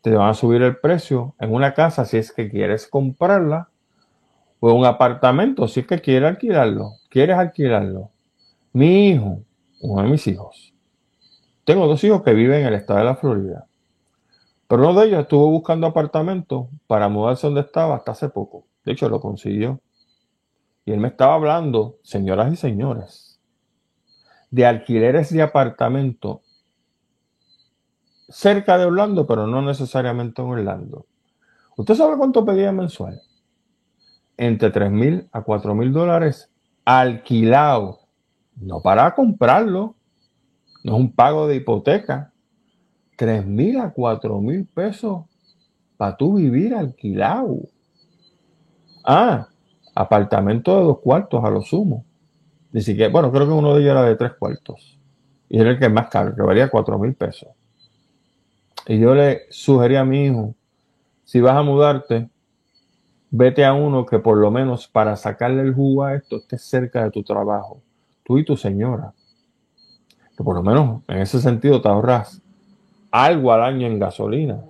te van a subir el precio en una casa si es que quieres comprarla o en un apartamento si es que quieres alquilarlo. ¿Quieres alquilarlo? Mi hijo, uno de mis hijos. Tengo dos hijos que viven en el estado de la Florida. Pero uno de ellos estuvo buscando apartamento para mudarse donde estaba hasta hace poco. De hecho, lo consiguió. Y él me estaba hablando, señoras y señores, de alquileres de apartamento cerca de Orlando, pero no necesariamente en Orlando. ¿Usted sabe cuánto pedía mensual? Entre 3 mil a 4 mil dólares alquilado. No para comprarlo. No es un pago de hipoteca. 3 mil a 4 mil pesos para tú vivir alquilado. Ah, apartamento de dos cuartos a lo sumo. Ni siquiera, bueno, creo que uno de ellos era de tres cuartos. Y era el que más caro, que valía cuatro mil pesos. Y yo le sugerí a mi hijo, si vas a mudarte, vete a uno que por lo menos para sacarle el jugo a esto esté cerca de tu trabajo, tú y tu señora. Que por lo menos en ese sentido te ahorras algo al año en gasolina.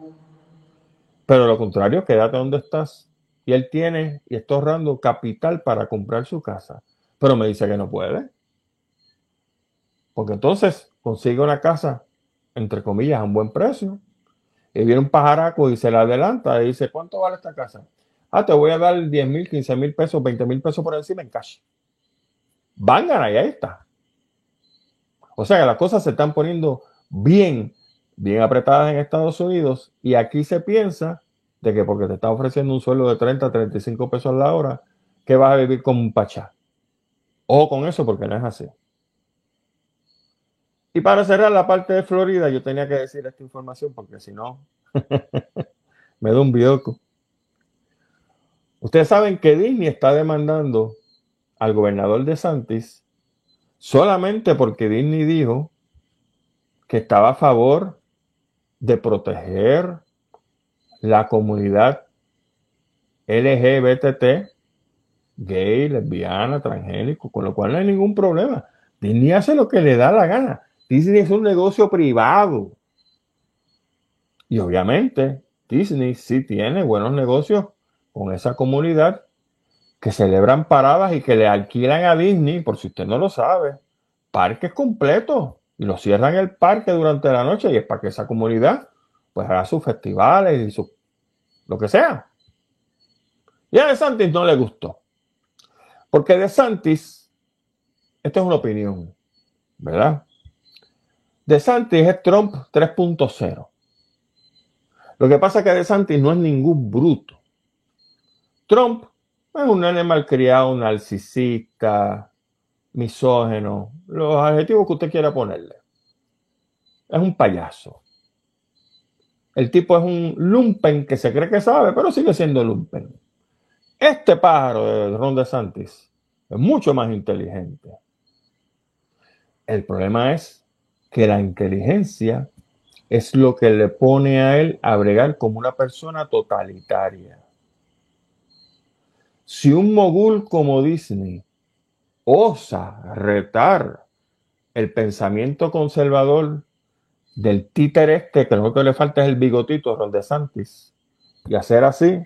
Pero lo contrario, quédate donde estás. Y él tiene y está ahorrando capital para comprar su casa pero me dice que no puede. Porque entonces consigue una casa, entre comillas, a un buen precio. Y viene un pajaraco y se la adelanta y dice, ¿cuánto vale esta casa? ah, te voy a dar 10 mil, 15 mil pesos, 20 mil pesos por encima en cash. Van a ahí está. O sea que las cosas se están poniendo bien, bien apretadas en Estados Unidos y aquí se piensa de que porque te está ofreciendo un sueldo de 30, 35 pesos a la hora, que vas a vivir como un pachá. O con eso porque no es así. Y para cerrar la parte de Florida, yo tenía que decir esta información porque si no, *laughs* me da un bioco. Ustedes saben que Disney está demandando al gobernador de Santis solamente porque Disney dijo que estaba a favor de proteger la comunidad LGBT, gay, lesbiana, transgénico, con lo cual no hay ningún problema. Disney hace lo que le da la gana. Disney es un negocio privado. Y obviamente Disney sí tiene buenos negocios con esa comunidad que celebran paradas y que le alquilan a Disney, por si usted no lo sabe, parques completos y lo cierran el parque durante la noche y es para que esa comunidad pues haga sus festivales y su lo que sea. Y a De Santis no le gustó. Porque De Santis, esto es una opinión, ¿verdad? De Santis es Trump 3.0. Lo que pasa es que De Santis no es ningún bruto. Trump es un nene malcriado, narcisista, misógeno, los adjetivos que usted quiera ponerle. Es un payaso. El tipo es un lumpen que se cree que sabe, pero sigue siendo lumpen. Este pájaro de Ron DeSantis es mucho más inteligente. El problema es que la inteligencia es lo que le pone a él a bregar como una persona totalitaria. Si un mogul como Disney osa retar el pensamiento conservador del títer este, que lo que le falta es el bigotito, Ron de Santis, y hacer así,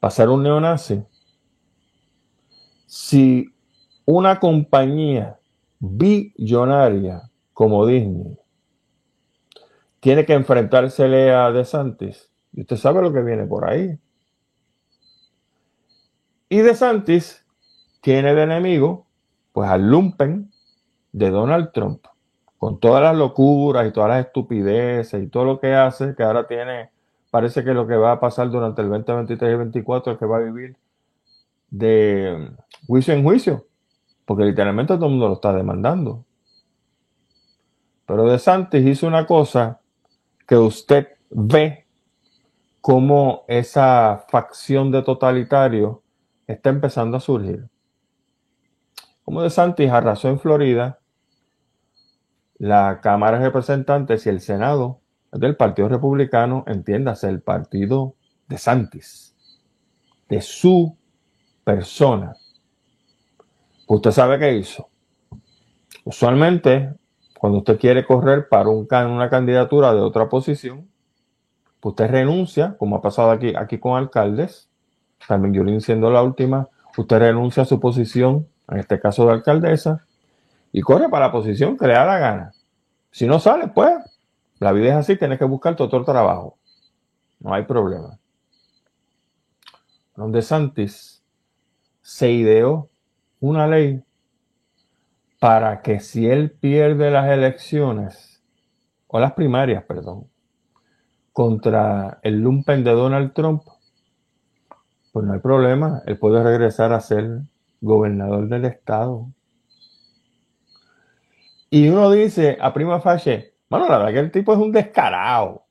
para ser un neonazi, si una compañía billonaria como Disney tiene que enfrentársele a DeSantis. Y usted sabe lo que viene por ahí. Y DeSantis tiene de enemigo, pues al lumpen de Donald Trump, con todas las locuras y todas las estupideces y todo lo que hace, que ahora tiene, parece que lo que va a pasar durante el 2023 y 2024 es que va a vivir de juicio en juicio, porque literalmente todo el mundo lo está demandando. Pero De Santis hizo una cosa que usted ve cómo esa facción de totalitario está empezando a surgir. Como De Santis arrasó en Florida, la Cámara de Representantes y el Senado del Partido Republicano, entiéndase, el partido de Santis, de su persona. Usted sabe qué hizo. Usualmente cuando usted quiere correr para un, una candidatura de otra posición, usted renuncia, como ha pasado aquí, aquí con alcaldes, también Yulín siendo la última, usted renuncia a su posición, en este caso de alcaldesa, y corre para la posición que le da la gana. Si no sale, pues la vida es así, tienes que buscar tu otro trabajo. No hay problema. Donde Santis se ideó una ley para que si él pierde las elecciones, o las primarias, perdón, contra el lumpen de Donald Trump, pues no hay problema, él puede regresar a ser gobernador del estado. Y uno dice a prima facie, bueno, la verdad que el tipo es un descarado.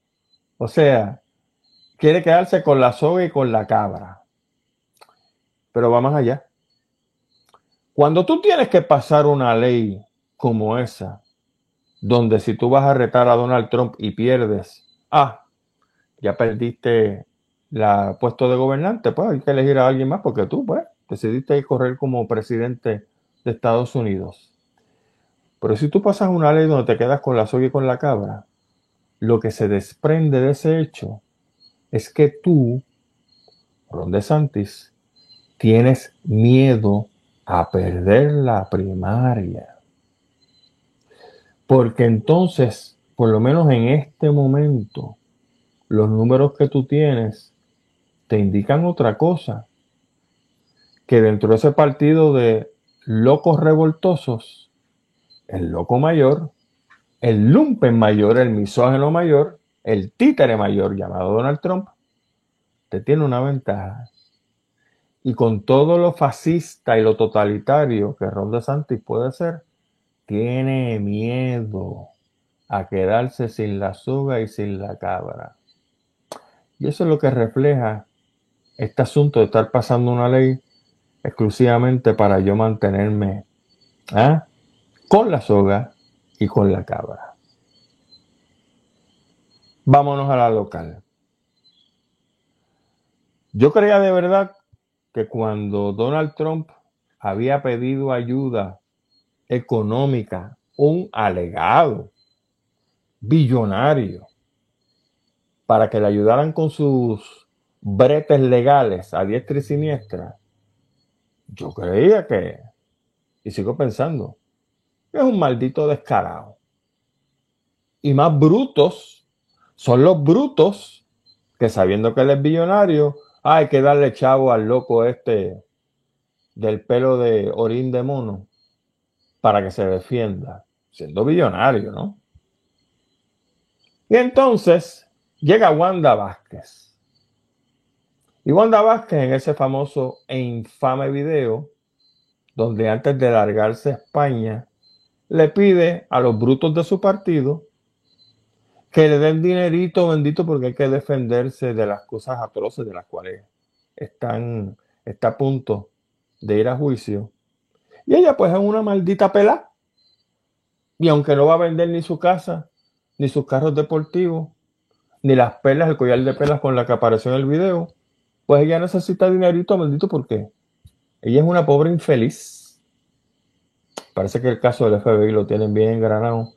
O sea, quiere quedarse con la soga y con la cabra. Pero va más allá. Cuando tú tienes que pasar una ley como esa, donde si tú vas a retar a Donald Trump y pierdes, ah, ya perdiste el puesto de gobernante, pues hay que elegir a alguien más porque tú, pues, decidiste correr como presidente de Estados Unidos. Pero si tú pasas una ley donde te quedas con la soga y con la cabra, lo que se desprende de ese hecho es que tú, Ron DeSantis, tienes miedo a perder la primaria. Porque entonces, por lo menos en este momento, los números que tú tienes te indican otra cosa, que dentro de ese partido de locos revoltosos, el loco mayor, el lumpen mayor, el misógeno mayor, el títere mayor llamado Donald Trump, te tiene una ventaja. Y con todo lo fascista y lo totalitario que Ron DeSantis puede ser, tiene miedo a quedarse sin la soga y sin la cabra. Y eso es lo que refleja este asunto de estar pasando una ley exclusivamente para yo mantenerme ¿ah? Con la soga y con la cabra. Vámonos a la local. Yo creía de verdad que cuando Donald Trump había pedido ayuda económica, un alegado billonario, para que le ayudaran con sus bretes legales a diestra y siniestra, yo creía que, y sigo pensando, es un maldito descarado. Y más brutos son los brutos que sabiendo que él es billonario, hay que darle chavo al loco este del pelo de orín de mono para que se defienda, siendo billonario, ¿no? Y entonces llega Wanda Vázquez. Y Wanda Vázquez en ese famoso e infame video, donde antes de largarse a España, le pide a los brutos de su partido que le den dinerito bendito porque hay que defenderse de las cosas atroces de las cuales están, está a punto de ir a juicio. Y ella pues es una maldita pela. Y aunque no va a vender ni su casa, ni sus carros deportivos, ni las perlas, el collar de perlas con la que apareció en el video, pues ella necesita dinerito, bendito, porque ella es una pobre infeliz. Parece que el caso del FBI lo tienen bien engranado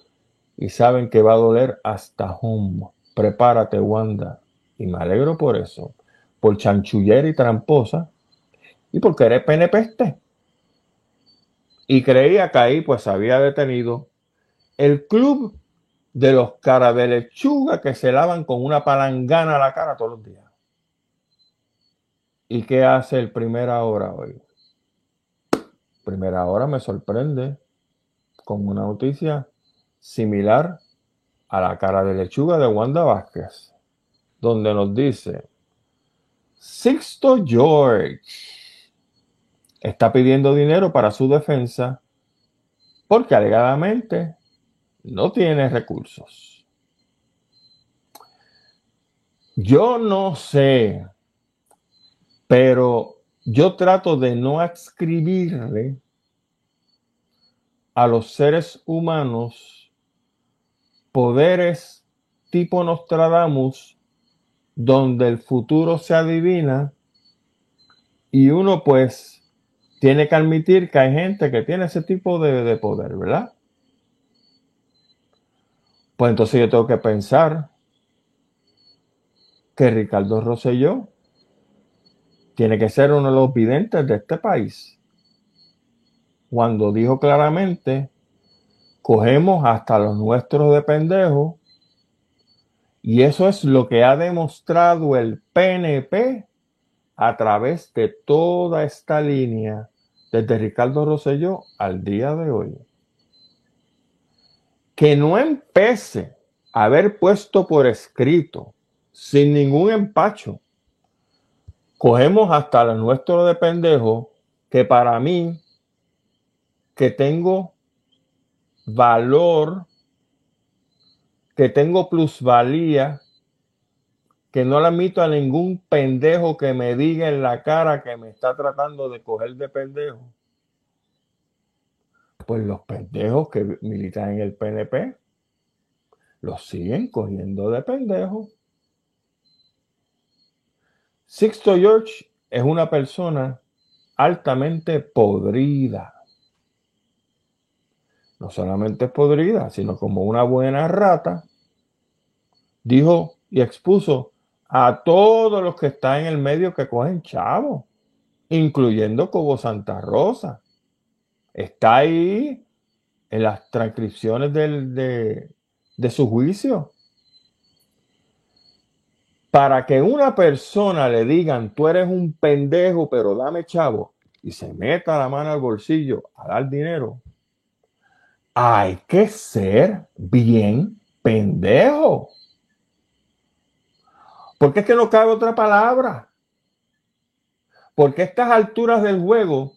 y saben que va a doler hasta home. Prepárate, Wanda. Y me alegro por eso. Por chanchullera y tramposa. Y porque eres penepeste. Y creía que ahí pues había detenido el club de los cara de lechuga que se lavan con una palangana a la cara todos los días. ¿Y qué hace el primera hora hoy? Primera hora me sorprende con una noticia similar a la cara de lechuga de Wanda Vázquez, donde nos dice, Sixto George está pidiendo dinero para su defensa porque alegadamente no tiene recursos. Yo no sé, pero yo trato de no adscribirle a los seres humanos poderes tipo Nostradamus, donde el futuro se adivina y uno pues tiene que admitir que hay gente que tiene ese tipo de, de poder, ¿verdad? Pues entonces yo tengo que pensar que Ricardo Rosselló tiene que ser uno de los videntes de este país. Cuando dijo claramente, cogemos hasta los nuestros de pendejos, y eso es lo que ha demostrado el PNP a través de toda esta línea, desde Ricardo Rosselló al día de hoy que no empece a haber puesto por escrito, sin ningún empacho, cogemos hasta lo nuestro de pendejo, que para mí, que tengo valor, que tengo plusvalía, que no le admito a ningún pendejo que me diga en la cara que me está tratando de coger de pendejo pues los pendejos que militan en el PNP los siguen cogiendo de pendejos. Sixto George es una persona altamente podrida. No solamente podrida, sino como una buena rata. Dijo y expuso a todos los que están en el medio que cogen chavo, incluyendo Cobo Santa Rosa. Está ahí en las transcripciones de, de su juicio. Para que una persona le digan, tú eres un pendejo, pero dame chavo, y se meta la mano al bolsillo a dar dinero, hay que ser bien pendejo. Porque es que no cabe otra palabra. Porque estas alturas del juego,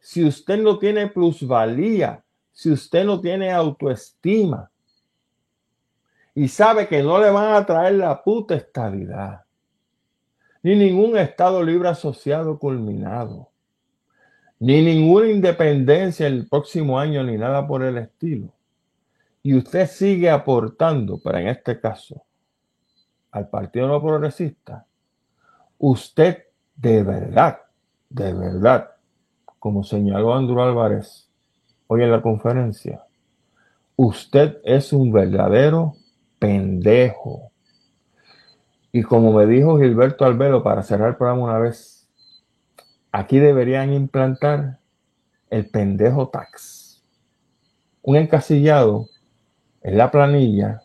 si usted no tiene plusvalía, si usted no tiene autoestima, y sabe que no le van a traer la puta estabilidad, ni ningún Estado libre asociado culminado, ni ninguna independencia el próximo año, ni nada por el estilo. Y usted sigue aportando, pero en este caso, al Partido No Progresista, usted de verdad, de verdad, como señaló Andrew Álvarez hoy en la conferencia, usted es un verdadero pendejo. Y como me dijo Gilberto Albelo para cerrar el programa una vez, aquí deberían implantar el pendejo tax. Un encasillado en la planilla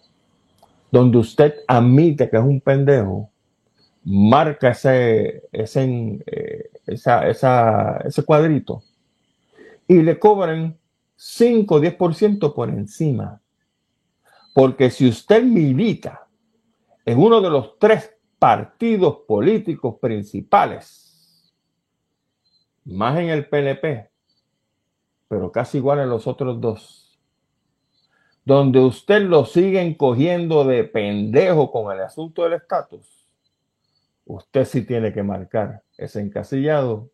donde usted admite que es un pendejo, marca ese, ese, eh, ese cuadrito y le cobran 5 o 10% por encima porque si usted milita en uno de los tres partidos políticos principales, más en el PNP, pero casi igual en los otros dos, donde usted lo sigue cogiendo de pendejo con el asunto del estatus, usted sí tiene que marcar ese encasillado.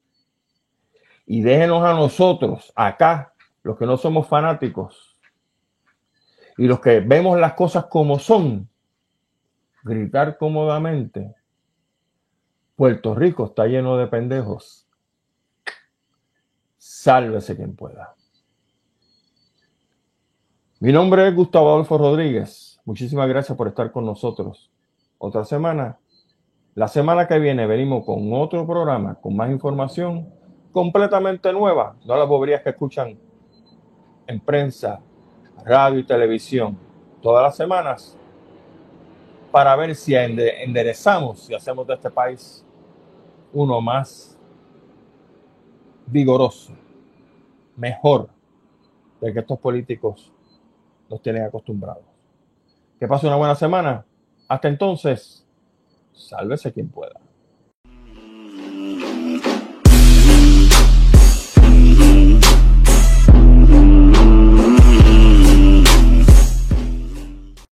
Y déjenos a nosotros, acá, los que no somos fanáticos, y los que vemos las cosas como son, gritar cómodamente, Puerto Rico está lleno de pendejos. Sálvese quien pueda. Mi nombre es Gustavo Adolfo Rodríguez. Muchísimas gracias por estar con nosotros. Otra semana. La semana que viene venimos con otro programa, con más información completamente nueva. No las boberías que escuchan en prensa radio y televisión todas las semanas para ver si enderezamos, si hacemos de este país uno más vigoroso, mejor de que estos políticos nos tienen acostumbrados. Que pase una buena semana. Hasta entonces, sálvese quien pueda.